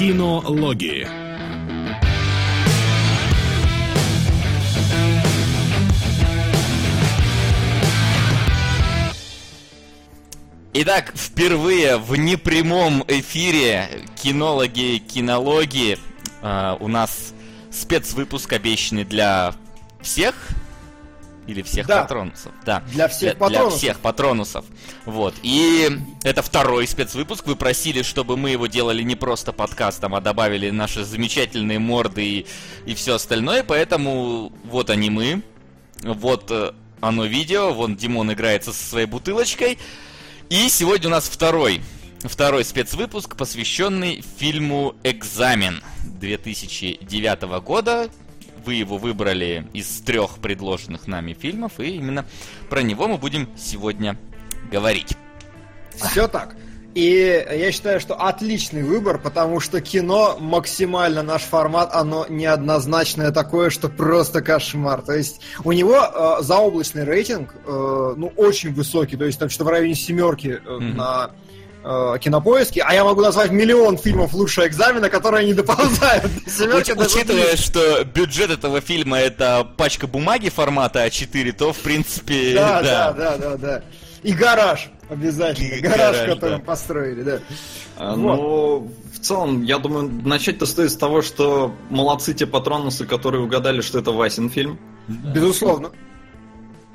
Кинологии. Итак, впервые в непрямом эфире кинологи, кинологии э, у нас спецвыпуск обещанный для всех или всех Да. патронусов. Да. Для всех для, патронусов. всех патронусов. Вот. И это второй спецвыпуск. Вы просили, чтобы мы его делали не просто подкастом, а добавили наши замечательные морды и, и все остальное. Поэтому вот они мы. Вот э, оно видео. Вон Димон играется со своей бутылочкой. И сегодня у нас второй, второй спецвыпуск, посвященный фильму «Экзамен» 2009 года. Вы его выбрали из трех предложенных нами фильмов, и именно про него мы будем сегодня говорить. Все так. И я считаю, что отличный выбор, потому что кино максимально наш формат, оно неоднозначное такое, что просто кошмар. То есть у него э, заоблачный рейтинг, э, ну, очень высокий, то есть там что-то в районе семерки э, Мгм. на э, кинопоиске, а я могу назвать миллион фильмов лучше экзамена, которые не доползают до семерки. Уч- даже учитывая, что бюджет этого фильма это пачка бумаги формата А4, то в принципе Да, да, да, да, да. И гараж обязательно. И гараж, гараж, который да. построили, да. А, Вот. Ну, в целом, я думаю, начать-то стоит с того, что молодцы те патронусы, которые угадали, что это Васин фильм. Безусловно.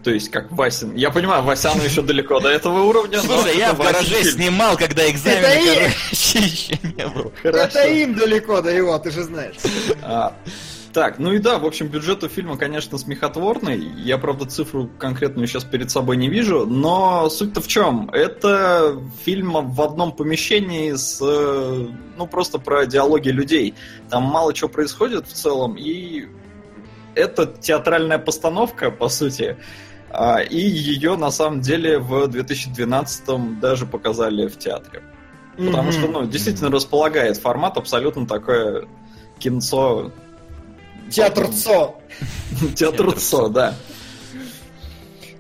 То есть, как Васин. Я понимаю, Васяну еще далеко до этого уровня. Слушай, я в гараже снимал, когда экзамен, короче, еще не был. Это им далеко до его, ты же знаешь. А, так, ну и да, в общем, бюджет у фильма, конечно, смехотворный. Я, правда, цифру конкретную сейчас перед собой не вижу, но суть-то в чем? Это фильм в одном помещении с, э, ну, просто про диалоги людей. Там мало чего происходит в целом, и это театральная постановка, по сути. А, И ее, на самом деле, в 2012 даже показали в театре. Потому что, ну, действительно располагает формат абсолютно такое кинцо Театр ЦО. Театр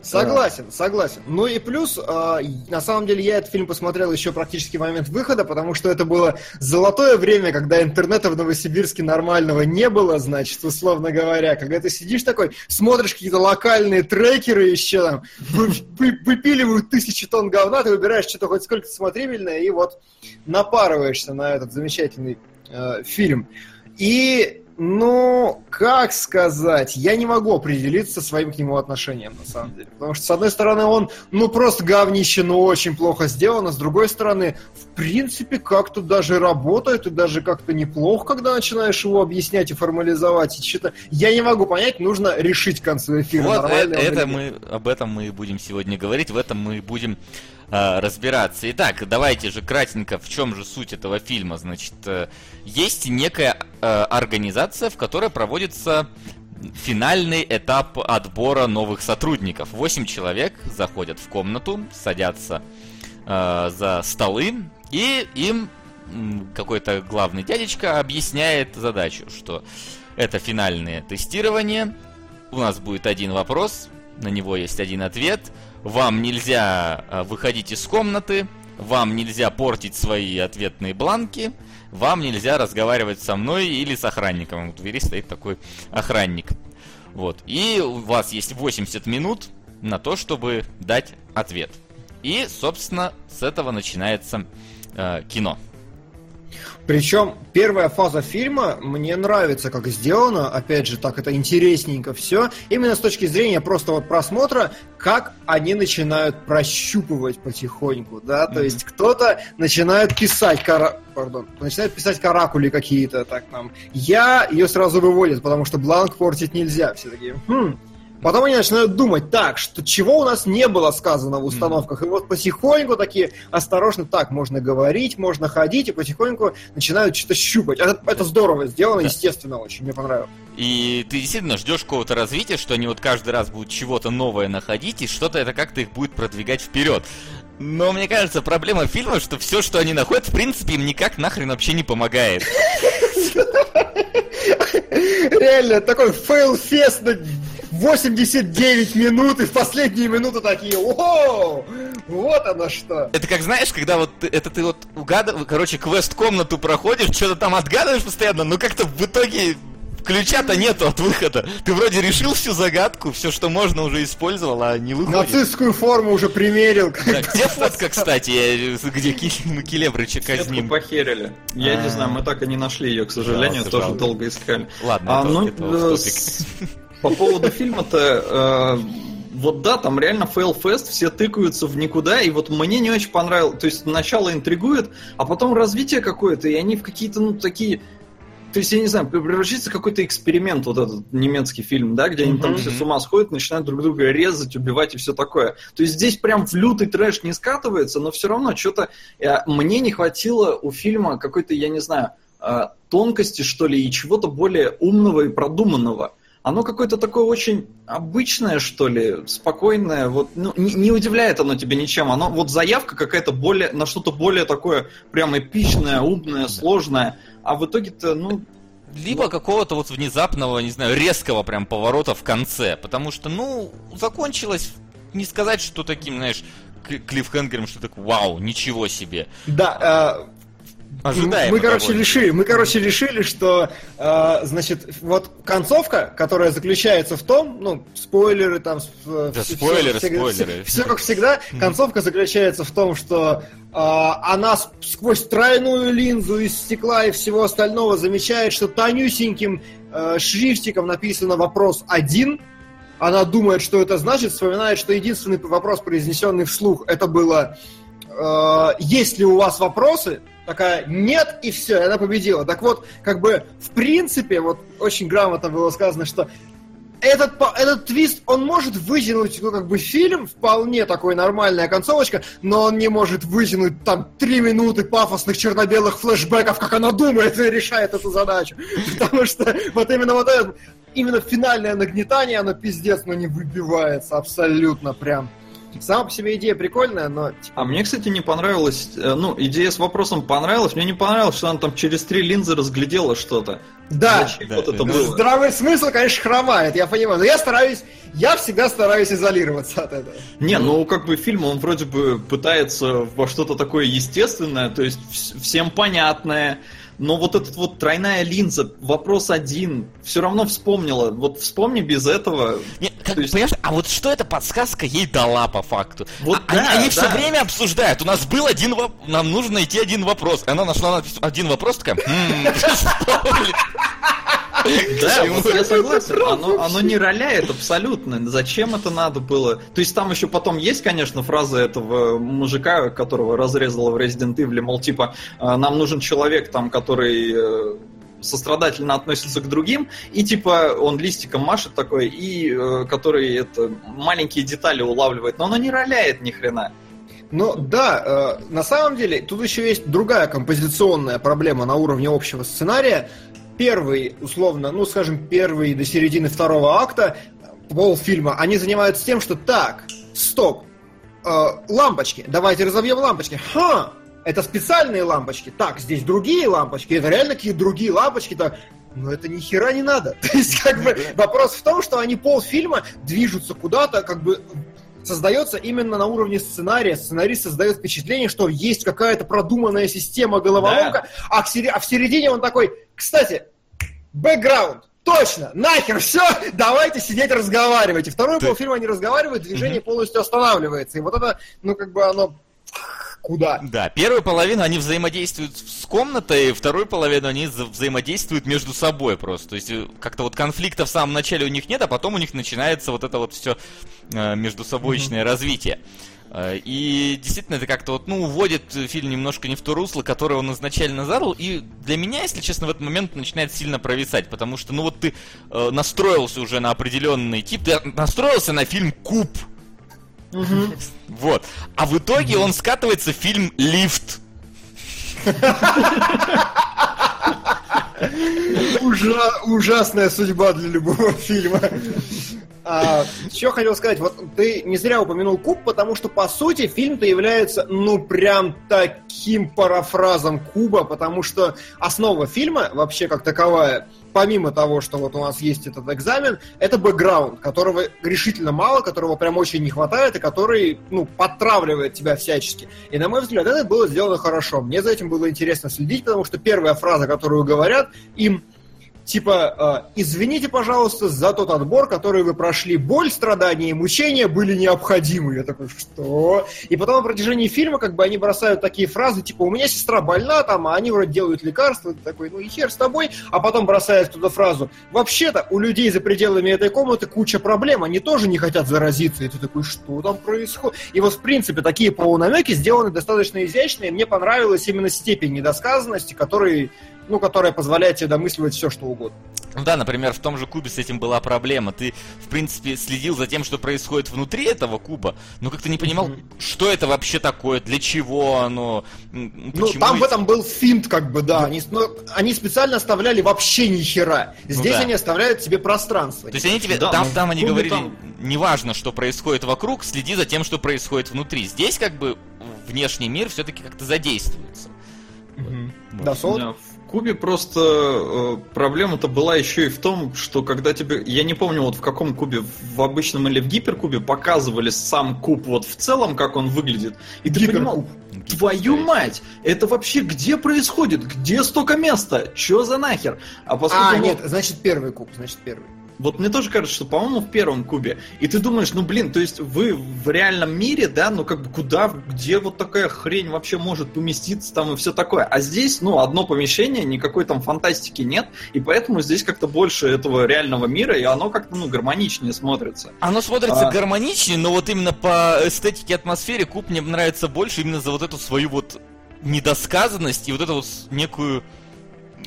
Согласен, согласен. Ну и плюс, э, на самом деле, я этот фильм посмотрел еще практически в момент выхода, потому что это было золотое время, когда интернета в Новосибирске нормального не было, значит, условно говоря. Когда ты сидишь такой, смотришь какие-то локальные трекеры еще там, вы- вы- выпиливают тысячи тонн говна, ты выбираешь что-то хоть сколько-то смотрибельное, и вот напарываешься на этот замечательный э, фильм. И, ну, как сказать, я не могу определиться своим к нему отношением, на самом деле. Потому что, с одной стороны, он, ну, просто говнище, но очень плохо сделано. С другой стороны, в принципе, как-то даже работает, и даже как-то неплохо, когда начинаешь его объяснять и формализовать. И что-то я не могу понять, нужно решить к концу эфира. Вот э- это нет. мы, об этом мы и будем сегодня говорить, в этом мы и будем э, разбираться. Итак, давайте же кратенько, в чем же суть этого фильма. Значит, э, есть некая э, организация, в которой проводится финальный этап отбора новых сотрудников. Восемь человек заходят в комнату, садятся за столы, и им какой-то главный дядечка объясняет задачу, что это финальное тестирование, у нас будет один вопрос, на него есть один ответ. Вам нельзя а, выходить из комнаты, вам нельзя портить свои ответные бланки, вам нельзя разговаривать со мной или с охранником. У двери стоит такой охранник. Вот. И у вас есть 80 минут на то, чтобы дать ответ. И, собственно, с этого начинается э, кино. Причем первая фаза фильма мне нравится, как сделано. Опять же, так это интересненько все. Именно с точки зрения просто вот просмотра, как они начинают прощупывать потихоньку, да. То Мгм. есть кто-то начинает писать кара... Пардон, начинает писать каракули какие-то, так там. Я ее сразу выводит, потому что бланк портить нельзя. Все такие. «Хм». Потом они начинают думать, так, что чего у нас не было сказано в установках. И вот потихоньку такие осторожно, так, можно говорить, можно ходить, и потихоньку начинают что-то щупать. Это, это здорово сделано, Да. естественно, очень, мне понравилось. И ты действительно ждешь какого-то развития, что они вот каждый раз будут чего-то новое находить, и что-то это как-то их будет продвигать вперед. Но мне кажется, проблема фильма, что все, что они находят, в принципе, им никак нахрен вообще не помогает. Реально, такой fail-fest 89 минут, и в последние минуты такие, о, Вот оно что. Это как знаешь, когда вот ты, это ты вот угадываешь, короче, квест-комнату проходишь, что-то там отгадываешь постоянно, но как-то в итоге ключа-то нету от выхода. Ты вроде решил всю загадку, все, что можно, уже использовал, а не выходит. Нацистскую форму уже примерил. Да, где фотка, кстати, где Келебрыча казним? похерили. Я не знаю, мы так и не нашли ее, к сожалению, Жалко, тоже жалко. долго искали. Ладно, А, это- ну, по поводу фильма-то, э, вот да, там реально fail-fest, все тыкаются в никуда, и вот мне не очень понравилось, то есть начало интригует, а потом развитие какое-то, и они в какие-то, ну, такие... То есть, я не знаю, превращается в какой-то эксперимент, вот этот немецкий фильм, да, где они там все с ума сходят, начинают друг друга резать, убивать и все такое. То есть здесь прям в лютый трэш не скатывается, но все равно что-то... э, Мне не хватило у фильма какой-то, я не знаю, э, тонкости, что ли, и чего-то более умного и продуманного. Оно какое-то такое очень обычное, что ли, спокойное, вот, ну, не, не удивляет оно тебя ничем. Оно, вот заявка какая-то более, на что-то более такое прям эпичное, умное, сложное, а в итоге-то, ну, Либо какого-то вот внезапного, не знаю, резкого прям поворота в конце. Потому что, ну, закончилось, не сказать, что таким, знаешь, клиффхенгером, что так, вау, ничего себе. Да, э, Ожидаемо Мы, короче, решили, мы, короче, решили, что, э, значит, вот концовка, которая заключается в том, ну, спойлеры там... э, Да, всё- спойлеры, всё- спойлеры. Все, как всегда, концовка заключается в том, что э, она сквозь тройную линзу из стекла и всего остального замечает, что тонюсеньким э, шрифтиком написано вопрос один. Она думает, что это значит, вспоминает, что единственный вопрос, произнесенный вслух, это было э, есть ли у вас вопросы? Такая, нет, и все, и она победила. Так вот, как бы, в принципе, вот очень грамотно было сказано, что этот, этот твист, он может вытянуть, ну, как бы, фильм, вполне такой нормальная концовочка, но он не может вытянуть там три минуты пафосных черно-белых флешбеков, как она думает и решает эту задачу. Потому что вот именно вот это, именно финальное нагнетание, оно пиздец, но не выбивается абсолютно прям. Сама по себе идея прикольная, но типа, А мне, кстати, не понравилось, э, ну, идея с вопросом понравилась, мне не понравилось, что она там через три линзы разглядела что-то. да, Зачем да, вот это да. было? здравый смысл, конечно, хромает, я понимаю, но я стараюсь, я всегда стараюсь изолироваться от этого. Не, ну как бы фильм, он вроде бы пытается во что-то такое естественное, то есть вс- всем понятное, но вот этот вот тройная линза, вопрос один, все равно вспомнила. Вот вспомни без этого. Не, как, есть- Понимаешь, а вот что эта подсказка ей дала по факту? Вот А- да, они они да. все время обсуждают. У нас был один вопрос, нам нужно найти один вопрос. Она нашла один вопрос, такая, «М, вспомнили». Да, вот я согласен. Оно, оно не роляет абсолютно. Зачем это надо было? То есть там еще потом есть, конечно, фраза этого мужика, которого разрезала в Resident Evil, мол, типа, «А, нам нужен человек там, который э, сострадательно относится к другим, и типа он листиком машет такой, и э, который это маленькие детали улавливает, но оно не роляет ни хрена. Ну да, э, на самом деле тут еще есть другая композиционная проблема на уровне общего сценария. Первый, условно, ну скажем, первый до середины второго акта полфильма, они занимаются тем, что так, стоп, э, лампочки, давайте разобьем лампочки. Ха! Это специальные лампочки. Так, здесь другие лампочки. Это реально какие другие лампочки. Так, но это ни хера не надо. То есть, как бы, вопрос в том, что они полфильма движутся куда-то, как бы создается именно на уровне сценария. Сценарист создает впечатление, что есть какая-то продуманная система головоломка, а, к сери- а в середине он такой, кстати, бэкграунд, точно, нахер, все, давайте сидеть разговаривать. И второй Ты- полфильма они разговаривают, движение полностью останавливается. И вот это, ну, как бы оно куда? Да, первую половину они взаимодействуют с комнатой, вторую половину они за- взаимодействуют между собой просто. То есть э, как-то вот конфликта в самом начале у них нет, а потом у них начинается вот это вот все между собойчное развитие. Э, И действительно, это как-то вот, ну, уводит э, фильм немножко не в то русло, которое он изначально задал. И для меня, если честно, в этот момент начинает сильно провисать. Потому что, ну вот ты э, настроился уже на определенный тип, ты настроился на фильм Куб. Вот. А в итоге он скатывается в фильм Лифт. Ужа- ужасная судьба для любого фильма. А, что хотел сказать, вот ты не зря упомянул Куб, потому что, по сути, фильм-то является, ну, прям таким парафразом Куба, потому что основа фильма, вообще как таковая, помимо того, что вот у нас есть этот экзамен, это бэкграунд, которого решительно мало, которого прям очень не хватает, и который, ну, подтравливает тебя всячески. И, на мой взгляд, это было сделано хорошо. Мне за этим было интересно следить, потому что первая фраза, которую говорят им, типа, э, извините, пожалуйста, за тот отбор, который вы прошли. Боль, страдания и мучения были необходимы. Я такой, что? И потом на протяжении фильма как бы они бросают такие фразы, типа, у меня сестра больна, там, а они вроде делают лекарства. Ты такой, ну и хер с тобой. А потом бросают туда фразу, вообще-то у людей за пределами этой комнаты куча проблем, они тоже не хотят заразиться. И ты такой, что там происходит? И вот, в принципе, такие полунамеки сделаны достаточно изящно, и мне понравилась именно степень недосказанности, который ну, которая позволяет тебе домысливать все, что угодно. Ну да, например, в том же кубе с этим была проблема. Ты, в принципе, следил за тем, что происходит внутри этого куба, но как-то не понимал, mm-hmm. что это вообще такое, для чего оно. Ну, там в этом был финт, как бы, да. Они, ну, они специально оставляли вообще ни хера. Ну Здесь ну, да. они оставляют тебе пространство. То есть они тебе. Да, там, там они говорили, там... неважно, что происходит вокруг, следи за тем, что происходит внутри. Здесь, как бы, внешний мир все-таки как-то задействуется. Mm-hmm. Вот. Да, Солод? Да, Кубе просто э, проблема-то была еще и в том, что когда тебе... Я не помню, вот в каком кубе, в обычном или в гиперкубе показывали сам куб вот в целом, как он выглядит. И ты понимал, твою мать, это вообще где происходит? Где столько места? Че за нахер? А, поскольку... а нет, значит первый куб, значит первый. Вот мне тоже кажется, что, по-моему, в первом кубе. И ты думаешь, ну блин, то есть вы в реальном мире, да, ну как бы куда, где вот такая хрень вообще может поместиться там и все такое. А здесь, ну, одно помещение, никакой там фантастики нет, и поэтому здесь как-то больше этого реального мира, и оно как-то, ну, гармоничнее смотрится. Оно смотрится а... гармоничнее, но вот именно по эстетике атмосфере куб мне нравится больше именно за вот эту свою вот недосказанность и вот эту вот некую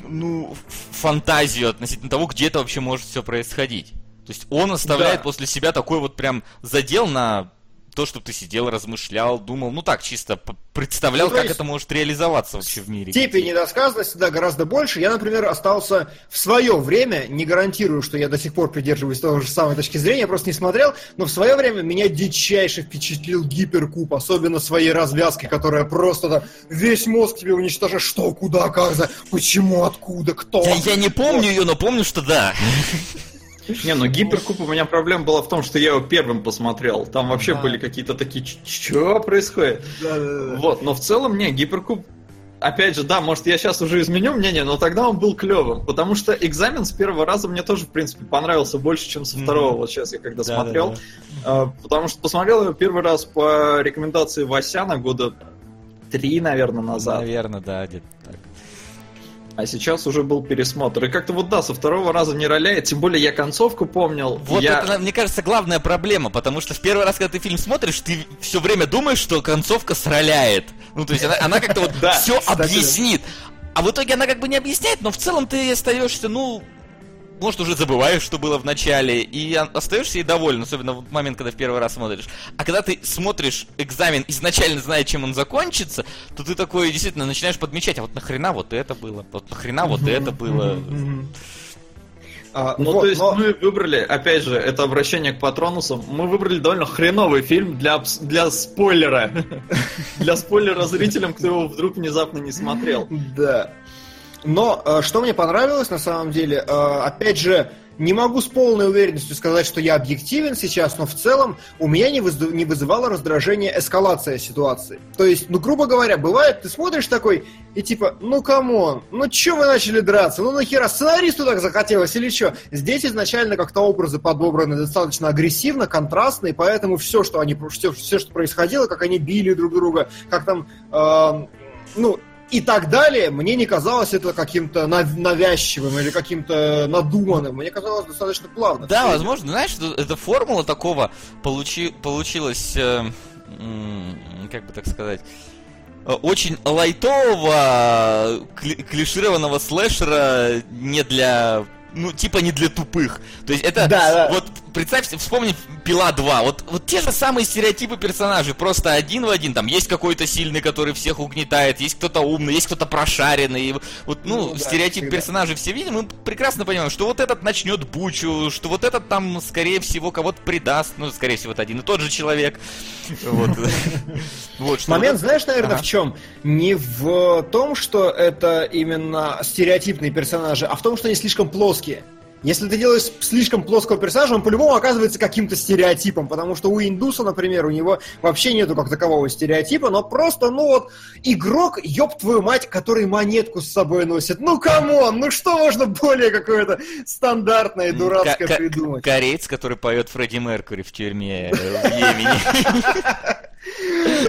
ну, фантазию относительно того, где это вообще может все происходить. То есть он оставляет да. после себя такой вот прям задел на то, что ты сидел, размышлял, думал, ну так, чисто представлял, ну, как это может реализоваться вообще в мире. Степень недосказанности, да, гораздо больше. Я, например, остался в свое время, не гарантирую, что я до сих пор придерживаюсь того же самой точки зрения, я просто не смотрел, но в свое время меня дичайше впечатлил гиперкуб, особенно своей развязкой, которая просто да, весь мозг тебе уничтожает, что, куда, как, за, почему, откуда, кто. Я, я не помню ее, но помню, что да. Не, ну Гиперкуб у меня проблема была в том, что я его первым посмотрел. Там вообще да. были какие-то такие, что происходит? Да, да, да. Вот, но в целом, не, Гиперкуб Опять же, да, может, я сейчас уже изменю мнение, но тогда он был клевым, потому что экзамен с первого раза мне тоже, в принципе, понравился больше, чем со второго, mm-hmm. вот сейчас я когда да, смотрел. Да, да. Потому что посмотрел его первый раз по рекомендации Васяна года три, наверное, назад. Наверное, да, где-то так. А сейчас уже был пересмотр. И как-то вот да, со второго раза не роляет. Тем более я концовку помнил. Вот я... это, мне кажется, главная проблема, потому что в первый раз, когда ты фильм смотришь, ты все время думаешь, что концовка сроляет. Ну, то есть она, она как-то вот все объяснит. А в итоге она как бы не объясняет, но в целом ты остаешься, ну, может, уже забываешь, что было в начале, и остаешься и доволен, особенно в момент, когда в первый раз смотришь. А когда ты смотришь экзамен, изначально зная, чем он закончится, то ты такой действительно начинаешь подмечать, а вот нахрена вот это было, вот нахрена вот это было. А, ну, вот, то есть но... мы выбрали, опять же, это обращение к патронусам, мы выбрали довольно хреновый фильм для, для спойлера. Для спойлера зрителям, кто его вдруг внезапно не смотрел. Да. Но э, что мне понравилось на самом деле, э, опять же, не могу с полной уверенностью сказать, что я объективен сейчас, но в целом у меня не, выз... не вызывало раздражение эскалация ситуации. То есть, ну, грубо говоря, бывает, ты смотришь такой и типа, ну, come on, ну, чё вы начали драться? Ну, нахера, сценаристу так захотелось или чё? Здесь изначально как-то образы подобраны достаточно агрессивно, контрастно, и поэтому все, что они, все, все, что происходило, как они били друг друга, как там, э, ну, и так далее, мне не казалось это каким-то навязчивым или каким-то надуманным. Мне казалось достаточно плавно. Да, возможно. Знаешь, эта формула такого получи, получилась, э, как бы так сказать, э, очень лайтового, клишированного слэшера не для ну, типа не для тупых. То есть это да, да. вот представь, вспомни Пила 2. Вот, вот те же самые стереотипы персонажей, просто один в один. Там есть какой-то сильный, который всех угнетает, есть кто-то умный, есть кто-то прошаренный. Вот, ну, ну стереотип да, персонажей все видим, мы прекрасно понимаем, что вот этот начнет бучу, что вот этот там, скорее всего, кого-то предаст. Ну, скорее всего, это один и тот же человек. Вот. Момент, знаешь, наверное, в чем? Не в том, что это именно стереотипные персонажи, а в том, что они слишком плоские. Если ты делаешь слишком плоского персонажа, он по-любому оказывается каким-то стереотипом, потому что у Индуса, например, у него вообще нету как такового стереотипа, но просто, ну вот, игрок, ёб твою мать, который монетку с собой носит. Ну, come on, ну что можно более какое-то стандартное и дурацкое придумать? Кореец, который поет Фредди Меркури в тюрьме э, в Йемене.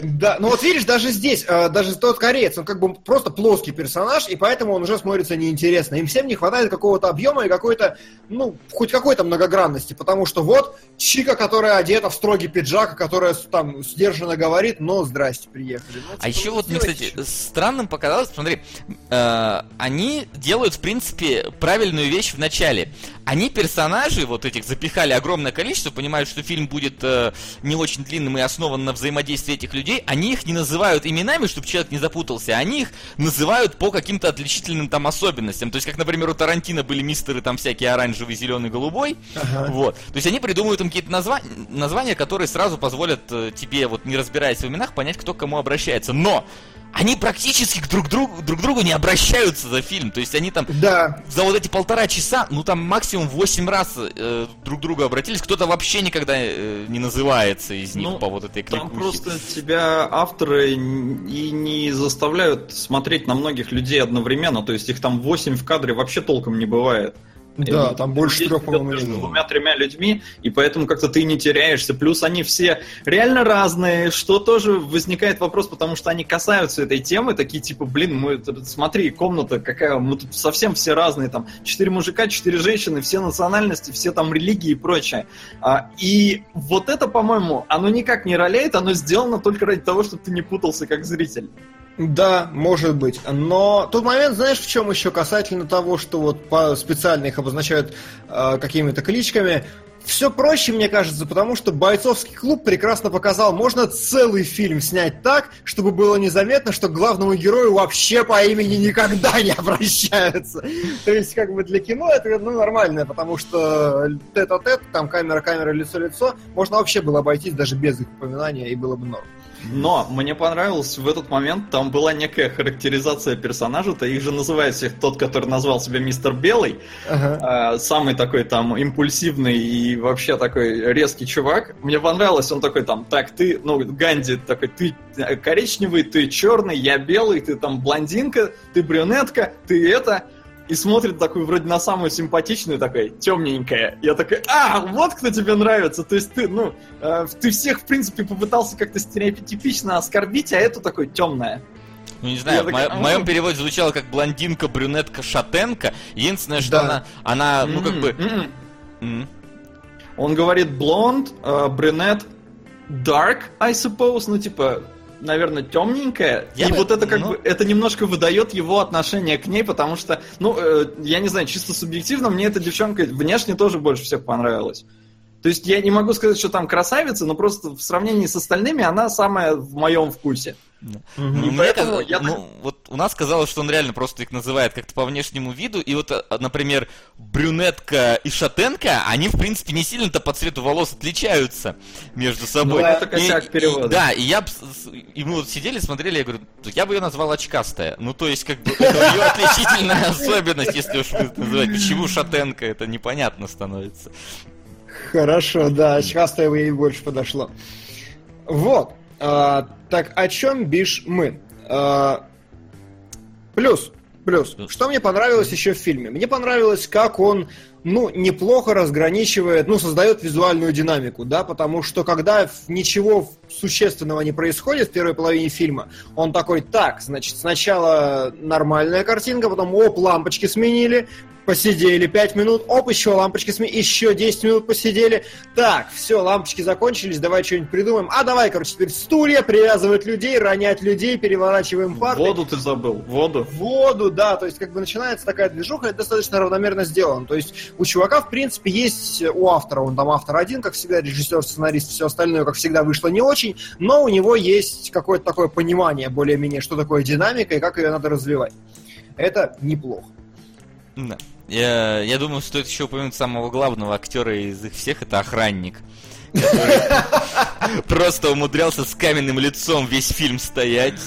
Да, ну вот видишь, даже здесь, э, даже тот кореец, он как бы просто плоский персонаж, и поэтому он уже смотрится неинтересно. Им всем не хватает какого-то объема и какой-то, ну, хоть какой-то многогранности, потому что вот Чика, которая одета в строгий пиджак, которая там сдержанно говорит, но здрасте, приехали. Ну, типа, а еще вот мне, кстати, странным показалось, смотри, э, они делают, в принципе, правильную вещь в начале. Они персонажи вот этих запихали огромное количество, понимают, что фильм будет э, не очень длинным и основан на взаимодействии этих людей. Они их не называют именами, чтобы человек не запутался, они их называют по каким-то отличительным там особенностям. То есть, как, например, у Тарантино были мистеры там всякие оранжевый, зеленый, голубой. Ага. Вот. То есть они придумывают им какие-то назва... названия, которые сразу позволят э, тебе, вот не разбираясь в именах, понять, кто к кому обращается. Но они практически друг другу, друг другу не обращаются за фильм. То есть они там да. за вот эти полтора часа, ну там максимум 8 раз э, друг другу обратились. Кто-то вообще никогда э, не называется из них ну, по вот этой кликухе. Там просто тебя авторы и не заставляют смотреть на многих людей одновременно. То есть их там 8 в кадре вообще толком не бывает. Да, там больше трех, по-моему, между двумя-тремя людьми, и поэтому как-то ты не теряешься. Плюс они все реально разные, что тоже возникает вопрос, потому что они касаются этой темы, такие типа, блин, мы, смотри, комната какая, мы тут совсем все разные, там, четыре мужика, четыре женщины, все национальности, все там религии и прочее. А, и вот это, по-моему, оно никак не роляет, оно сделано только ради того, чтобы ты не путался как зритель. Да, может быть. Но тот момент, знаешь, в чем еще касательно того, что вот специально их обозначают э, какими-то кличками, все проще, мне кажется, потому что бойцовский клуб прекрасно показал, можно целый фильм снять так, чтобы было незаметно, что к главному герою вообще по имени никогда не обращаются. То есть, как бы для кино это ну, нормально, потому что тет-а-тет, там камера-камера, лицо-лицо, можно вообще было обойтись даже без их упоминания, и было бы норм. Но мне понравилось в этот момент, там была некая характеризация персонажа-то, их же называют всех тот, который назвал себя мистер Белый, ага. э, самый такой там импульсивный и вообще такой резкий чувак. Мне понравилось, он такой там, так, ты, ну, Ганди такой, ты коричневый, ты черный, я белый, ты там блондинка, ты брюнетка, ты это и смотрит такую вроде на самую симпатичную, такой, темненькая. Я такой, а, вот кто тебе нравится. То есть ты, ну, э, ты всех, в принципе, попытался как-то стереотипично оскорбить, а эту такой темная. Ну, не знаю, в, мо- в моем переводе звучало как блондинка, брюнетка, шатенка. Единственное, что да. она, она, ну, как бы... Mm-hmm. Он говорит блонд, э, брюнет, dark, I suppose, ну, типа, наверное, темненькая. Я и бы, вот это как ну... бы это немножко выдает его отношение к ней, потому что, ну, э, я не знаю, чисто субъективно, мне эта девчонка внешне тоже больше всех понравилась. То есть я не могу сказать, что там красавица, но просто в сравнении с остальными она самая в моем вкусе. Угу. И поэтому я... ну, вот у нас казалось, что он реально просто их называет как-то по внешнему виду, и вот, а, например, брюнетка и шатенка, они, в принципе, не сильно-то по цвету волос отличаются между собой. Ну, это косяк и, перевода. И, да, и я и мы вот сидели, смотрели, я говорю, я бы ее назвал очкастая. Ну, то есть, как бы, это ее отличительная особенность, если уж называть. Почему шатенка, это непонятно становится. Хорошо, да, очкастая ей больше подошло. Вот. А, так, о чем бишь мы? А, плюс, плюс. Что мне понравилось еще в фильме? Мне понравилось, как он, ну, неплохо разграничивает, ну, создает визуальную динамику, да, потому что когда ничего существенного не происходит в первой половине фильма, он такой, так, значит, сначала нормальная картинка, потом, оп, лампочки сменили, посидели 5 минут, оп, еще лампочки сме, еще 10 минут посидели. Так, все, лампочки закончились, давай что-нибудь придумаем. А давай, короче, теперь стулья, привязывать людей, ронять людей, переворачиваем парты. Воду ты забыл, воду. Воду, да, то есть как бы начинается такая движуха, это достаточно равномерно сделано. То есть у чувака, в принципе, есть у автора, он там автор один, как всегда, режиссер, сценарист, все остальное, как всегда, вышло не очень, но у него есть какое-то такое понимание более-менее, что такое динамика и как ее надо развивать. Это неплохо. Да. Я, я думаю, стоит еще упомянуть самого главного актера из их всех, это охранник. Просто умудрялся с каменным лицом весь фильм стоять.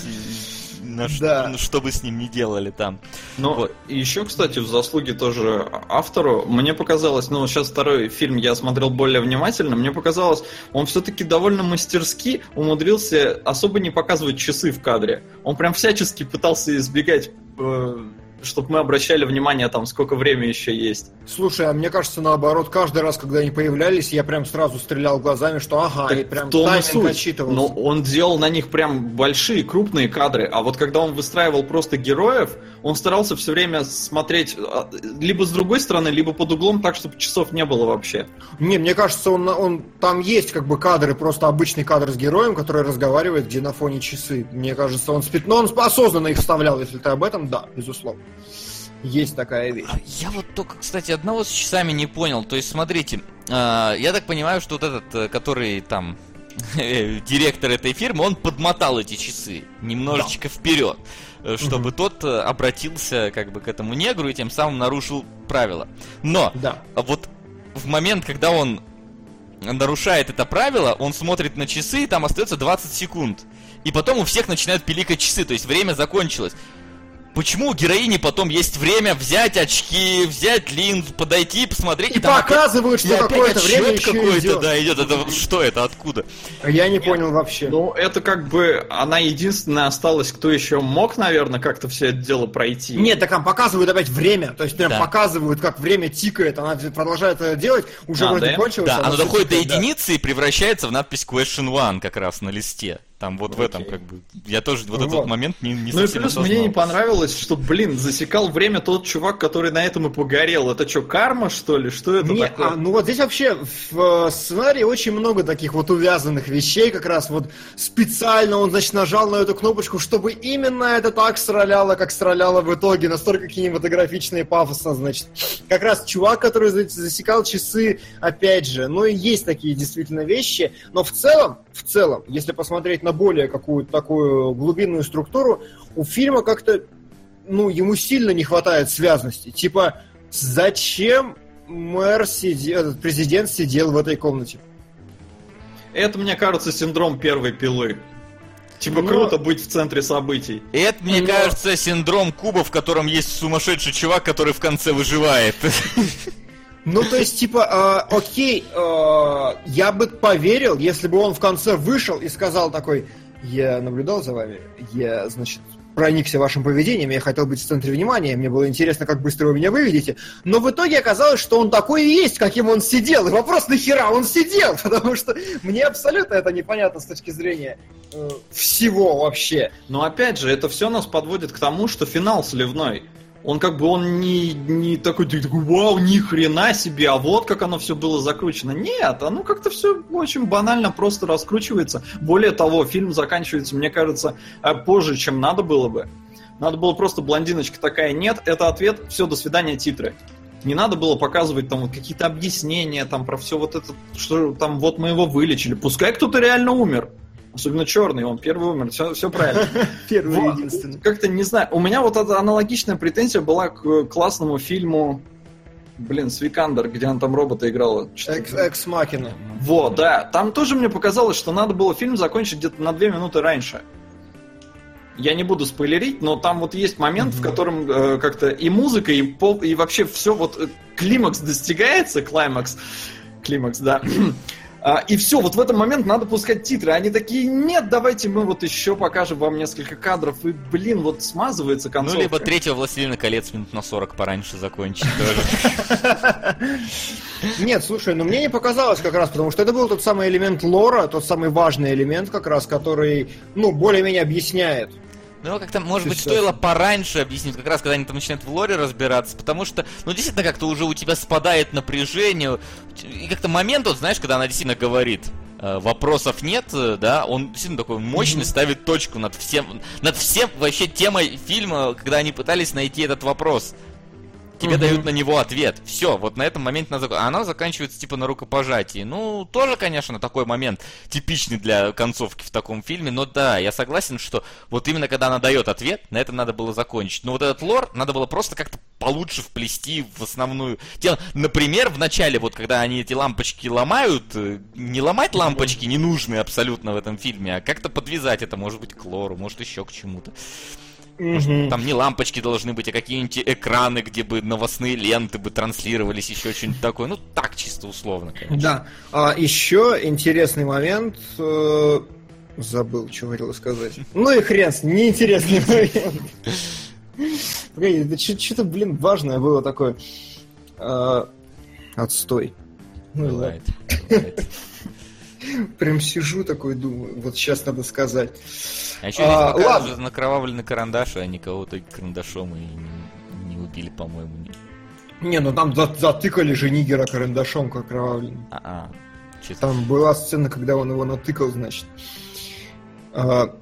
На да. ну, что бы с ним не делали там. Ну, вот. и еще, кстати, в заслуге тоже автору, мне показалось, ну, сейчас второй фильм я смотрел более внимательно, мне показалось, он все-таки довольно мастерски умудрился особо не показывать часы в кадре. Он прям всячески пытался избегать э, чтобы мы обращали внимание, там, сколько времени еще есть. Слушай, а мне кажется, наоборот, каждый раз, когда они появлялись, я прям сразу стрелял глазами, что ага, так и прям тайминг отчитывался. Но он делал на них прям большие, крупные кадры, а вот когда он выстраивал просто героев, он старался все время смотреть а, либо с другой стороны, либо под углом так, чтобы часов не было вообще. Не, мне кажется, он, он там есть как бы кадры, просто обычный кадр с героем, который разговаривает, где на фоне часы. Мне кажется, он спит, но он осознанно их вставлял, если ты об этом, да, безусловно. Есть такая вещь. А я вот только, кстати, одного с часами не понял. То есть, смотрите, э, я так понимаю, что вот этот, э, который там директор этой фирмы, он подмотал эти часы немножечко да. вперед, э, чтобы угу. тот обратился как бы к этому негру и тем самым нарушил правила. Но да. вот в момент, когда он нарушает это правило, он смотрит на часы, и там остается 20 секунд. И потом у всех начинают пиликать часы, то есть время закончилось. Почему у героини потом есть время взять очки, взять линзу, подойти, посмотреть? И, и показывают, опять, что какое-то время еще какое-то, идет. да, идет. Это что это, откуда? Я не понял вообще. Ну, это как бы она единственная осталась, кто еще мог, наверное, как-то все это дело пройти. Нет, так там показывают опять время. То есть прям да. показывают, как время тикает. Она продолжает это делать, уже а, вроде да? кончилось. Да, оно доходит до единицы да. и превращается в надпись question one как раз на листе. Там вот Окей. в этом как бы... Я тоже вот, вот. этот момент не, не Ну и плюс осознал. мне не понравилось, что, блин, засекал время тот чувак, который на этом и погорел. Это что, карма, что ли? Что это не, такое? А, ну вот здесь вообще в э, сценарии очень много таких вот увязанных вещей, как раз вот специально он, значит, нажал на эту кнопочку, чтобы именно это так строляло, как строляло в итоге, настолько кинематографично и пафосно, значит. Как раз чувак, который засекал часы, опять же, ну и есть такие действительно вещи, но в целом, в целом, если посмотреть на более какую-то такую глубинную структуру, у фильма как-то, ну, ему сильно не хватает связности. Типа, зачем мэр сидел, президент сидел в этой комнате? Это, мне кажется, синдром первой пилы. Типа Но... круто быть в центре событий. И это, мне Но... кажется, синдром Куба, в котором есть сумасшедший чувак, который в конце выживает. Ну, то есть, типа, э, окей, э, я бы поверил, если бы он в конце вышел и сказал такой, я наблюдал за вами, я, значит, проникся вашим поведением, я хотел быть в центре внимания, мне было интересно, как быстро вы меня выведете. Но в итоге оказалось, что он такой и есть, каким он сидел. И вопрос, нахера он сидел? Потому что мне абсолютно это непонятно с точки зрения э, всего вообще. Но опять же, это все нас подводит к тому, что финал сливной он как бы он не, не такой, такой, вау, ни хрена себе, а вот как оно все было закручено. Нет, оно как-то все очень банально просто раскручивается. Более того, фильм заканчивается, мне кажется, э, позже, чем надо было бы. Надо было просто блондиночка такая, нет, это ответ, все, до свидания, титры. Не надо было показывать там вот какие-то объяснения там про все вот это, что там вот мы его вылечили. Пускай кто-то реально умер. Особенно черный, он первый умер, все, все правильно. Первый вот, единственный. Как-то не знаю. У меня вот эта аналогичная претензия была к классному фильму Блин, Свикандер, где он там робота играл. Экс-макина. Вот, да. Там тоже мне показалось, что надо было фильм закончить где-то на две минуты раньше. Я не буду спойлерить, но там вот есть момент, mm-hmm. в котором э, как-то и музыка, и пол, и вообще все вот э, климакс достигается, клаймакс, климакс, да. А, и все, вот в этот момент надо пускать титры. Они такие, нет, давайте мы вот еще покажем вам несколько кадров. И, блин, вот смазывается концовка. Ну, либо третьего «Властелина колец» минут на 40 пораньше закончить тоже. Нет, слушай, ну мне не показалось как раз, потому что это был тот самый элемент лора, тот самый важный элемент как раз, который, ну, более-менее объясняет Ну, как-то, может быть, стоило пораньше объяснить, как раз когда они там начинают в лоре разбираться, потому что, ну, действительно, как-то уже у тебя спадает напряжение, и как-то момент, вот, знаешь, когда она действительно говорит, э, вопросов нет, э, да, он действительно такой мощный, ставит точку над всем, над всем вообще темой фильма, когда они пытались найти этот вопрос тебе угу. дают на него ответ. Все, вот на этом моменте надо... А она заканчивается типа на рукопожатии. Ну, тоже, конечно, такой момент типичный для концовки в таком фильме, но да, я согласен, что вот именно когда она дает ответ, на этом надо было закончить. Но вот этот лор надо было просто как-то получше вплести в основную тему. Например, в начале, вот когда они эти лампочки ломают, э, не ломать лампочки ненужные абсолютно в этом фильме, а как-то подвязать это, может быть, к лору, может еще к чему-то. Может, там не лампочки должны быть, а какие-нибудь экраны, где бы новостные ленты бы транслировались, еще что-нибудь такое. Ну, так чисто условно, конечно. Да. А еще интересный момент. Э, забыл, что хотел сказать. Ну и хрен с неинтересный момент. Погоди, да что-то, блин, важное было такое. А, отстой. Ну, бывает, бывает. Прям сижу такой, думаю, вот сейчас надо сказать. А еще здесь а, накровавленный карандаш, а никого-то карандашом и не убили, по-моему. Не, ну там затыкали же Нигера карандашом как кровавленный. А, -а. Там была сцена, когда он его натыкал, значит. А,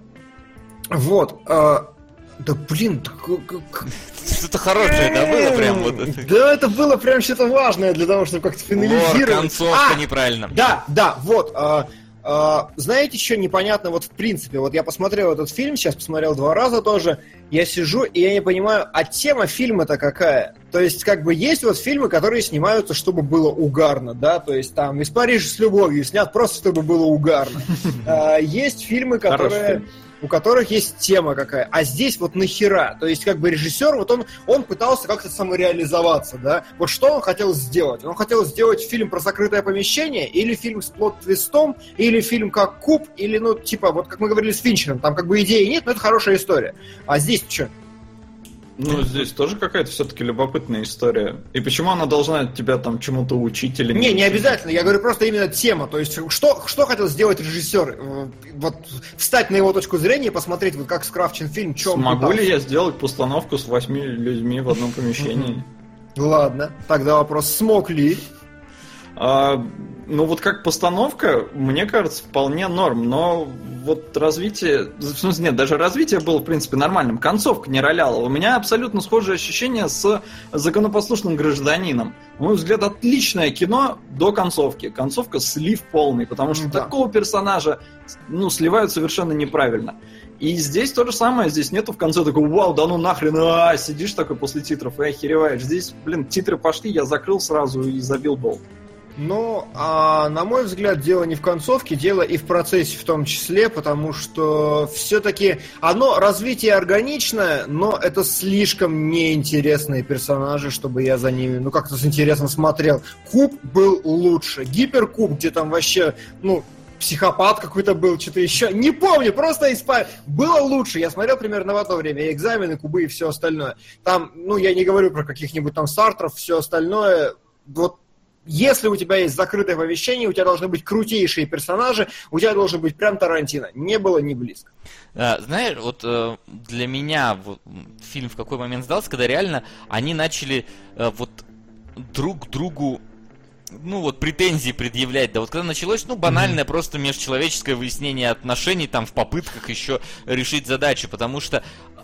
вот. А, да блин, что-то хорошее, да, было прям вот? Да, это было прям что-то важное для того, чтобы как-то финализировать. Лор, концовка а, неправильно. Да, да, вот. А, а, знаете, что непонятно вот в принципе? Вот я посмотрел этот фильм, сейчас посмотрел два раза тоже. Я сижу, и я не понимаю, а тема фильма-то какая? То есть, как бы есть вот фильмы, которые снимаются, чтобы было угарно, да? То есть, там, «Из Парижа с любовью» снят просто, чтобы было угарно. Есть фильмы, которые у которых есть тема какая. А здесь вот нахера? То есть, как бы режиссер, вот он, он пытался как-то самореализоваться, да? Вот что он хотел сделать? Он хотел сделать фильм про закрытое помещение, или фильм с плод-твистом, или фильм как куб, или, ну, типа, вот как мы говорили с Финчером, там как бы идеи нет, но это хорошая история. А здесь что? Ну, здесь тоже какая-то все-таки любопытная история. И почему она должна тебя там чему-то учить или не? Не, не обязательно. Я говорю просто именно тема. То есть, что, что хотел сделать режиссер? Э, вот встать на его точку зрения и посмотреть, вот как скрафчен фильм, чем Смогу ли я сделать постановку с восьми людьми в одном помещении? Ладно, тогда вопрос, смог ли? А, ну вот как постановка, мне кажется, вполне норм, но вот развитие, в смысле, нет, даже развитие было, в принципе, нормальным. Концовка не роляла. У меня абсолютно схожее ощущение с законопослушным гражданином. На мой взгляд, отличное кино до концовки. Концовка слив полный, потому что да. такого персонажа, ну, сливают совершенно неправильно. И здесь то же самое, здесь нету в конце такого, вау, да ну нахрен, а, сидишь такой после титров и охереваешь. Здесь, блин, титры пошли, я закрыл сразу и забил болт. Ну, а на мой взгляд, дело не в концовке, дело и в процессе в том числе, потому что все-таки оно развитие органичное, но это слишком неинтересные персонажи, чтобы я за ними, ну, как-то с интересом смотрел. Куб был лучше. Гиперкуб, где там вообще, ну, психопат какой-то был, что-то еще. Не помню, просто испа... Было лучше. Я смотрел примерно в одно время. экзамены, кубы и все остальное. Там, ну, я не говорю про каких-нибудь там сартров, все остальное. Вот если у тебя есть закрытое помещение, у тебя должны быть крутейшие персонажи, у тебя должен быть прям Тарантино. Не было ни близко. А, знаешь, вот э, для меня вот, фильм в какой момент сдался, когда реально они начали э, вот друг другу ну вот претензии предъявлять, да вот когда началось, ну банальное mm-hmm. просто межчеловеческое выяснение отношений там в попытках еще решить задачу, потому что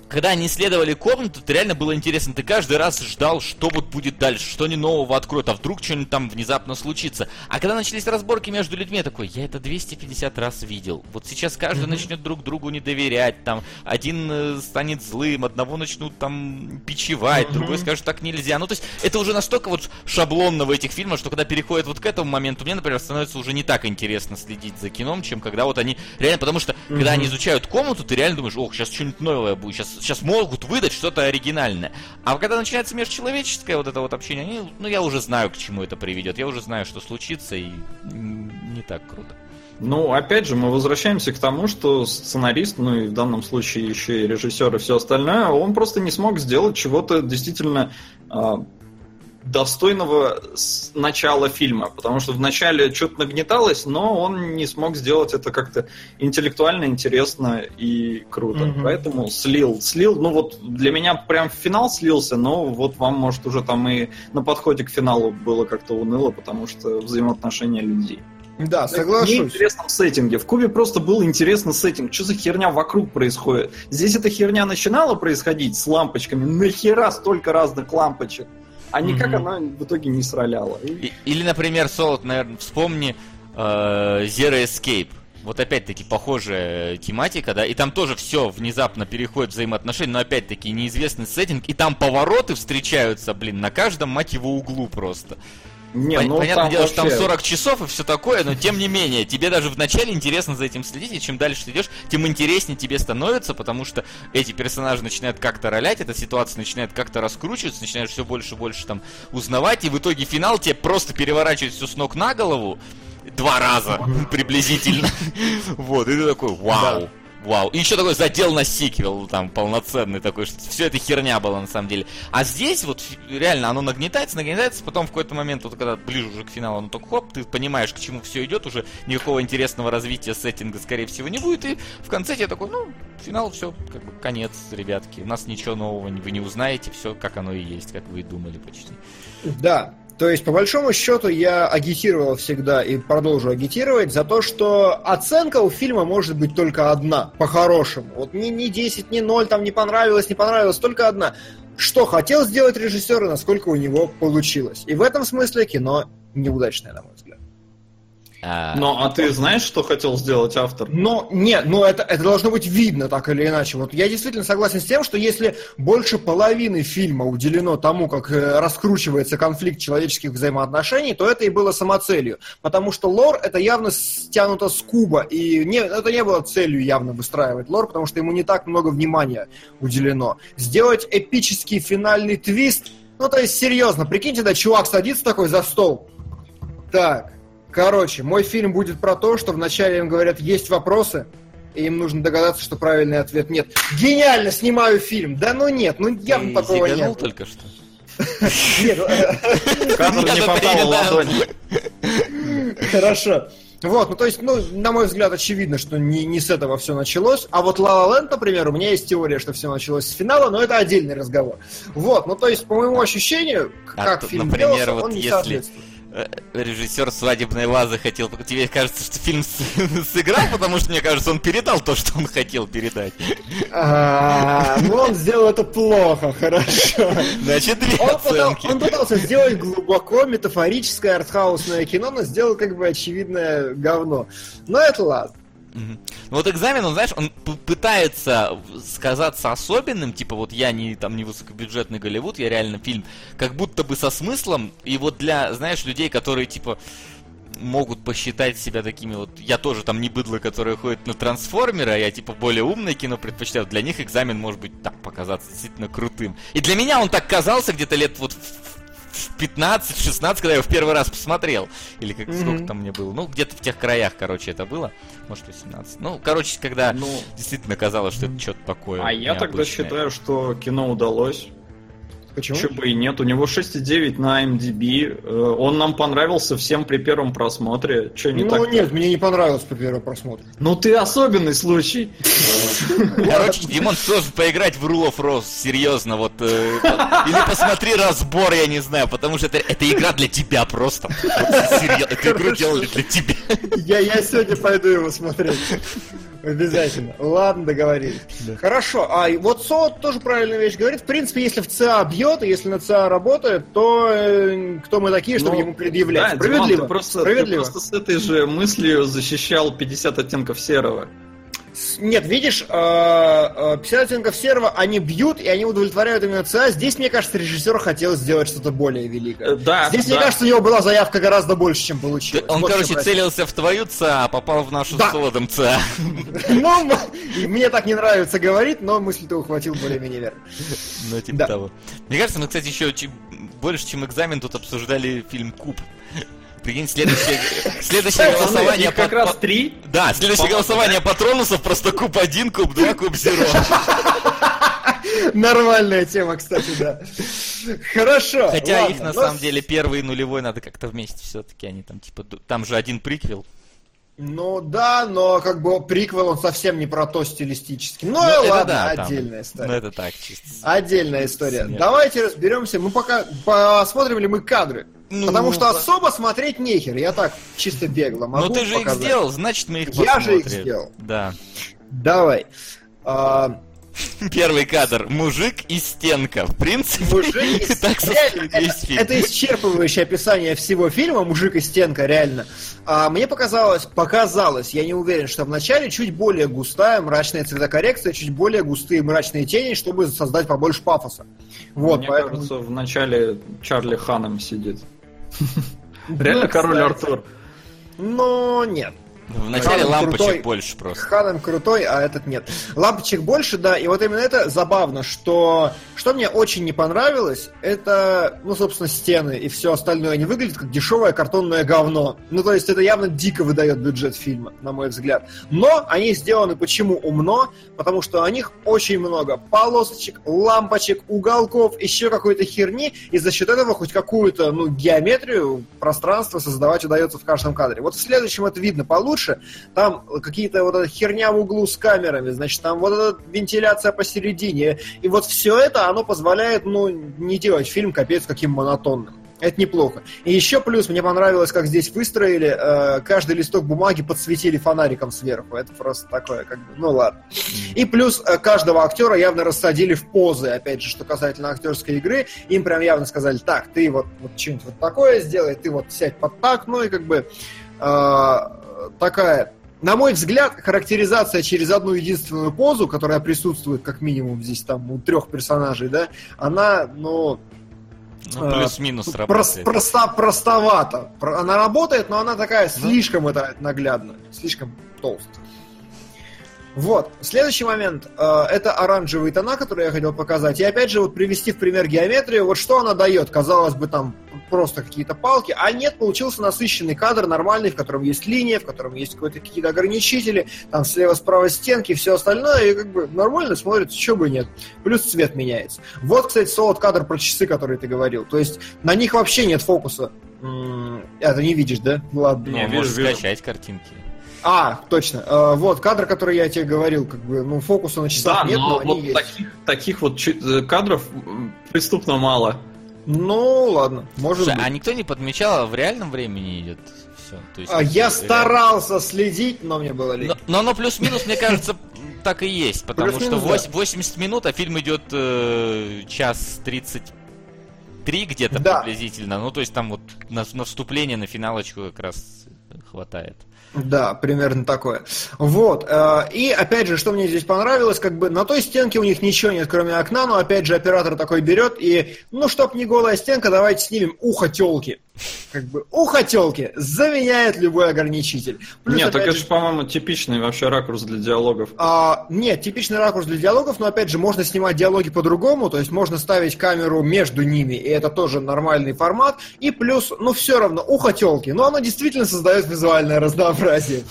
когда они исследовали комнату, это реально было интересно. Ты каждый раз ждал, что вот будет дальше, что они нового откроют, а вдруг что-нибудь там внезапно случится. А когда начались разборки между людьми, я такой, я это 250 раз видел. Вот сейчас каждый mm-hmm. начнет друг другу не доверять, там, один э, станет злым, одного начнут там печевать, mm-hmm. другой скажет, так нельзя. Ну, то есть, это уже настолько вот шаблонно в этих фильмах, что когда переходит вот к этому моменту, мне, например, становится уже не так интересно следить за кином, чем когда вот они реально, потому что, mm-hmm. когда они изучают комнату, ты реально думаешь, ох, сейчас что-нибудь новое будет, сейчас сейчас могут выдать что-то оригинальное. А когда начинается межчеловеческое вот это вот общение, они, ну я уже знаю, к чему это приведет, я уже знаю, что случится, и не так круто. Ну, опять же, мы возвращаемся к тому, что сценарист, ну и в данном случае еще и режиссер и все остальное, он просто не смог сделать чего-то действительно а, достойного начала фильма, потому что в начале что-то нагнеталось, но он не смог сделать это как-то интеллектуально интересно и круто. Mm-hmm. Поэтому слил, слил, ну вот для меня прям финал слился, но вот вам, может, уже там и на подходе к финалу было как-то уныло, потому что взаимоотношения людей. Да, соглашусь. В интересном сеттинге. В Кубе просто был интересный сеттинг. Что за херня вокруг происходит? Здесь эта херня начинала происходить с лампочками. Нахера столько разных лампочек? А никак mm-hmm. она в итоге не сраляла. Или, например, Солод, наверное, вспомни э, Zero Escape. Вот опять-таки похожая тематика, да, и там тоже все внезапно переходит взаимоотношения, но опять-таки неизвестный сеттинг, и там повороты встречаются, блин, на каждом, мать его, углу просто. Не, Пон- ну, Понятное дело, вообще... что там 40 часов и все такое, но тем не менее, тебе даже вначале интересно за этим следить, и чем дальше ты идешь, тем интереснее тебе становится, потому что эти персонажи начинают как-то ролять, эта ситуация начинает как-то раскручиваться, начинаешь все больше и больше там узнавать, и в итоге финал тебе просто переворачивает все с ног на голову, два раза приблизительно. Вот, и ты такой, вау. Вау. И еще такой задел на сиквел, там, полноценный такой, что все это херня была на самом деле. А здесь вот реально оно нагнетается, нагнетается, потом в какой-то момент, вот когда ближе уже к финалу, ну только хоп, ты понимаешь, к чему все идет, уже никакого интересного развития сеттинга, скорее всего, не будет, и в конце тебе такой, ну, финал, все, как бы конец, ребятки. У нас ничего нового вы не узнаете, все как оно и есть, как вы и думали почти. Да, то есть, по большому счету, я агитировал всегда и продолжу агитировать за то, что оценка у фильма может быть только одна, по-хорошему. Вот ни, ни 10, ни 0, там не понравилось, не понравилось, только одна. Что хотел сделать режиссер и насколько у него получилось. И в этом смысле кино неудачное, на мой взгляд. А, ну, а ты знаешь, что хотел сделать автор? Но нет, но это, это должно быть видно так или иначе. Вот я действительно согласен с тем, что если больше половины фильма уделено тому, как э, раскручивается конфликт человеческих взаимоотношений, то это и было самоцелью. Потому что лор это явно стянуто с куба, и не, это не было целью явно выстраивать лор, потому что ему не так много внимания уделено. Сделать эпический финальный твист, ну то есть серьезно, прикиньте, да, чувак садится такой за стол. Так, Короче, мой фильм будет про то, что вначале им говорят, есть вопросы, и им нужно догадаться, что правильный ответ нет. Гениально, снимаю фильм. Да ну нет, ну явно такого нет. только что? Нет, ну, кадр не попал в ладонь. Хорошо. Вот, ну то есть, ну, на мой взгляд, очевидно, что не, не с этого все началось. А вот La Land, например, у меня есть теория, что все началось с финала, но это отдельный разговор. Вот, ну то есть, по моему ощущению, а как а фильм например, делался, вот он не если... соответствует Э, режиссер свадебной вазы хотел... Тебе кажется, что фильм сыграл, потому что, мне кажется, он передал то, что он хотел передать. А, ну, он сделал это плохо, хорошо. Значит, две оценки. Он пытался сделать глубоко метафорическое артхаусное кино, но сделал как бы очевидное говно. Но это ладно. Ну вот экзамен, он, знаешь, он пытается сказаться особенным, типа вот я не там не высокобюджетный Голливуд, я реально фильм, как будто бы со смыслом, и вот для, знаешь, людей, которые типа могут посчитать себя такими вот... Я тоже там не быдло, которое ходит на трансформеры, а я типа более умное кино предпочитаю. Для них экзамен может быть так показаться действительно крутым. И для меня он так казался где-то лет вот в 15-16, когда я его в первый раз посмотрел. Или как, mm-hmm. сколько там мне было. Ну, где-то в тех краях, короче, это было. Может, 18. Ну, короче, когда ну, действительно казалось, что это что-то такое. А я тогда считаю, что кино удалось. Почему? Почему бы и нет? У него 6,9 на MDB. Э, он нам понравился всем при первом просмотре. Че не ну так? нет, мне не понравилось при первом просмотре. Ну ты особенный случай. Короче, Димон должен поиграть в Rule of Rose, серьезно, вот. Э, или посмотри разбор, я не знаю, потому что это, игра для тебя просто. Вот, серьезно, эту игру делали для тебя. Я, я сегодня пойду его смотреть. Обязательно. Ладно, договорились. Да. Хорошо. А вот СО тоже правильную вещь говорит. В принципе, если в ЦА бьет, и если на ЦА работает, то э, кто мы такие, чтобы ну, ему предъявлять? Да, Справедливо. Диман, ты просто, Справедливо. Ты просто с этой же мыслью защищал 50 оттенков серого. Нет, видишь, 50 э, э, оттенков серого они бьют, и они удовлетворяют именно ЦА. Здесь, мне кажется, режиссер хотел сделать что-то более великое. Да, Здесь, да. мне кажется, у него была заявка гораздо больше, чем получилось. Он, вот короче, целился в твою ЦА, а попал в нашу да. с солодом ЦА. Ну, мне так не нравится говорить, но мысль ты ухватил более-менее верно. Ну, типа того. Мне кажется, мы, кстати, еще больше, чем экзамен, тут обсуждали фильм «Куб». Прикинь, следующее, следующее голосование... как раз три? Да, следующее голосование патронусов просто куб 1, куб 2, куб 0. Нормальная тема, кстати, да. Хорошо. Хотя ладно, их на но самом деле первый и нулевой надо как-то вместе все-таки. Они там типа там же один приквел. Ну да, но как бы приквел он совсем не про то стилистически. Ну, Ну, ладно, да, там. отдельная Ну история. это так, чисто. Отдельная история. Смерть. Давайте разберемся. Мы пока посмотрим ли мы кадры. Ну, Потому что особо смотреть нехер. Я так чисто бегло могу Ну ты же их показать. сделал, значит мы их Я же их посмотрим. сделал. Да. Давай. А, Первый кадр. Мужик и стенка. В принципе, мужик и так Реально, это, фильм. это исчерпывающее описание всего фильма «Мужик и стенка», реально. А, мне показалось, показалось, я не уверен, что вначале чуть более густая мрачная цветокоррекция, чуть более густые мрачные тени, чтобы создать побольше пафоса. Вот, Мне поэтому... кажется, в начале Чарли Ханом сидит. Ну, Реально король кстати. Артур. Но нет. В начале Ханом лампочек крутой. больше просто. Ханом крутой, а этот нет. Лампочек больше, да, и вот именно это забавно, что что мне очень не понравилось, это, ну, собственно, стены и все остальное. Они выглядят как дешевое картонное говно. Ну, то есть это явно дико выдает бюджет фильма, на мой взгляд. Но они сделаны почему умно? Потому что у них очень много полосочек, лампочек, уголков, еще какой-то херни, и за счет этого хоть какую-то, ну, геометрию пространства создавать удается в каждом кадре. Вот в следующем это видно получше. Там какие-то вот эта херня в углу с камерами, значит, там вот эта вентиляция посередине. И вот все это, оно позволяет, ну, не делать фильм капец каким монотонным. Это неплохо. И еще плюс, мне понравилось, как здесь выстроили, э, каждый листок бумаги подсветили фонариком сверху. Это просто такое, как бы, ну ладно. И плюс э, каждого актера явно рассадили в позы, опять же, что касательно актерской игры. Им прям явно сказали, так, ты вот, вот что-нибудь вот такое сделай, ты вот сядь под так, ну и как бы э, такая на мой взгляд, характеризация через одну единственную позу, которая присутствует как минимум здесь там у трех персонажей, да, она, ну, Ну, э, плюс-минус прос- работает. проста, простовато. Про- Она работает, но она такая Ну. слишком это наглядно, слишком толстая. Вот, следующий момент, э, это оранжевые тона, которые я хотел показать. И опять же, вот привести в пример геометрию, вот что она дает. Казалось бы, там просто какие-то палки, а нет, получился насыщенный кадр, нормальный, в котором есть линия, в котором есть какие-то ограничители, там слева-справа стенки все остальное, и как бы нормально смотрится, чего бы нет. Плюс цвет меняется. Вот, кстати, солод кадр про часы, который ты говорил. То есть на них вообще нет фокуса. А, ты не видишь, да? Ладно. Ну, Не, можешь вижу, вижу. скачать картинки. А, точно. Э, вот, кадр, который я тебе говорил, как бы, ну, фокуса на часах Да, нет, но, но они вот есть. таких, таких вот э, кадров преступно мало. Ну, ладно, может Слушай, быть. а никто не подмечал, а в реальном времени идет все. То есть, А, я реально- старался следить, но мне было лень. Но, но оно плюс-минус, мне кажется, так и есть, потому что Плюс-минус, вось- 80 минут, а фильм идет э, час 33 где-то Да. приблизительно. Ну, то есть там вот на, на вступление, на финалочку как раз хватает. Да, примерно такое. Вот. э, И опять же, что мне здесь понравилось, как бы на той стенке у них ничего нет, кроме окна, но опять же оператор такой берет и, ну, чтоб не голая стенка, давайте снимем ухо телки. Как бы ухо телки заменяет любой ограничитель. Плюс, Нет, так это же, по-моему, типичный вообще ракурс для диалогов. А, нет, типичный ракурс для диалогов, но опять же можно снимать диалоги по-другому, то есть можно ставить камеру между ними, и это тоже нормальный формат. И плюс, ну все равно, ухо телки, но оно действительно создает визуальное разнообразие.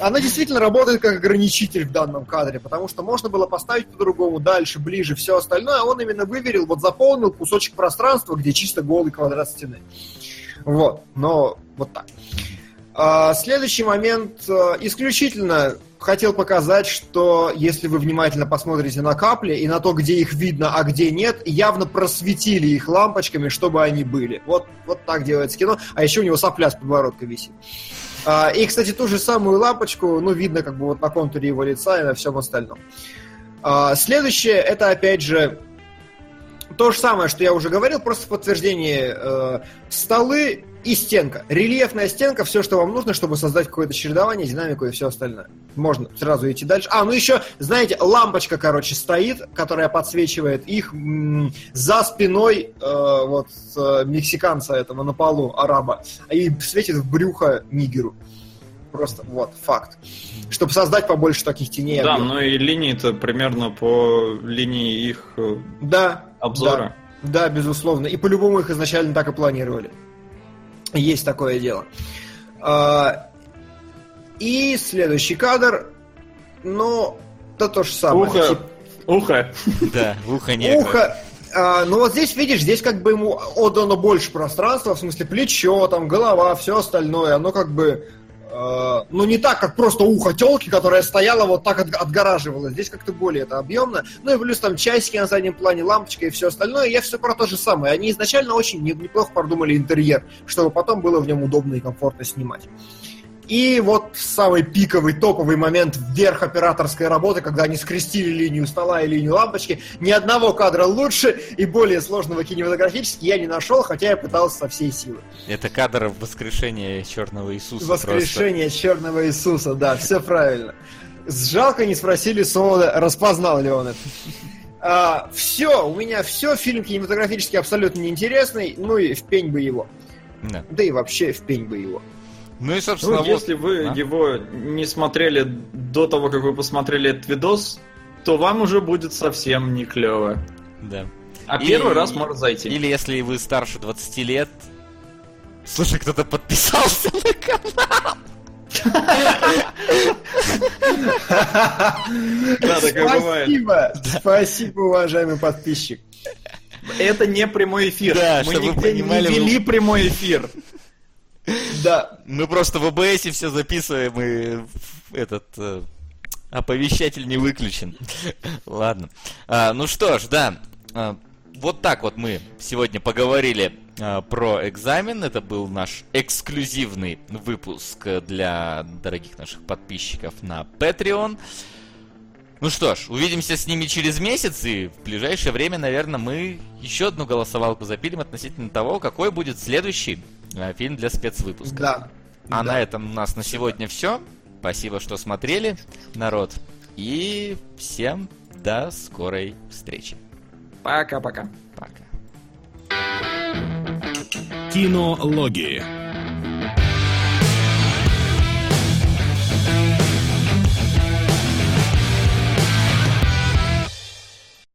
Она действительно работает как ограничитель в данном кадре, потому что можно было поставить по-другому, дальше, ближе, все остальное. Он именно выверил, вот заполнил кусочек пространства, где чисто голый квадрат стены. Вот, но вот так. А, Следующий момент э, исключительно хотел показать, что если вы внимательно посмотрите на капли и на то, где их видно, а где нет, явно просветили их лампочками, чтобы они были. Вот, вот так делается кино. А еще у него сопля с подбородка висит. А, И, кстати, ту же самую лампочку, ну, видно как бы вот на контуре его лица и на всем остальном. А, Следующее, это опять же то же самое, что я уже говорил, просто в подтверждение э, столы и стенка. Рельефная стенка, все, что вам нужно, чтобы создать какое-то чередование, динамику и все остальное. Можно сразу идти дальше. А, ну еще, знаете, лампочка, короче, стоит, которая подсвечивает их м, за спиной э, вот э, мексиканца этого на полу, араба, и светит в брюхо нигеру. Просто вот, факт. Чтобы создать побольше таких теней. Да, объема. ну и линии-то примерно по линии их э, да, обзора. Да, безусловно. И по-любому их изначально так и планировали. Есть такое дело. А, И следующий кадр. Ну, это то же самое. Ухо, Тип- Ухо. Да, ухо. Ухо, а, ну вот здесь, видишь, здесь как бы ему отдано больше пространства, в смысле плечо, там, голова, все остальное, оно как бы, ну не так, как просто ухо телки, которая стояла вот так от, отгораживала. Здесь как-то более это объемно. Ну и плюс там часики на заднем плане, лампочка и все остальное. Я все про то же самое. Они изначально очень неплохо продумали интерьер, чтобы потом было в нем удобно и комфортно снимать. И вот самый пиковый, топовый момент вверх операторской работы, когда они скрестили линию стола и линию лампочки. Ни одного кадра лучше и более сложного кинематографически я не нашел, хотя я пытался со всей силы. Это кадр воскрешения Черного Иисуса. Воскрешение просто. Черного Иисуса, да, все правильно. Жалко не спросили Солода, распознал ли он это. А, все, у меня все, фильм кинематографически абсолютно неинтересный, ну и в пень бы его. Да. да и вообще в пень бы его. Ну и, собственно, ну, вот... если вы а? его не смотрели до того, как вы посмотрели этот видос, то вам уже будет совсем не клево. Да. А или, первый раз может зайти. Или если вы старше 20 лет... Слушай, кто-то подписался на канал! Да, такое бывает. Спасибо, спасибо, уважаемый подписчик. Это не прямой эфир. Да, Мы нигде не вели прямой эфир. Да. Мы просто в ОБС все записываем, и этот э, оповещатель не выключен. Ладно. А, ну что ж, да. А, вот так вот мы сегодня поговорили а, про экзамен. Это был наш эксклюзивный выпуск для дорогих наших подписчиков на Patreon. Ну что ж, увидимся с ними через месяц, и в ближайшее время, наверное, мы еще одну голосовалку запилим относительно того, какой будет следующий э, фильм для спецвыпуска. Да. А да. на этом у нас на сегодня все. Спасибо, что смотрели, народ. И всем до скорой встречи. Пока-пока. Пока. Кинологии.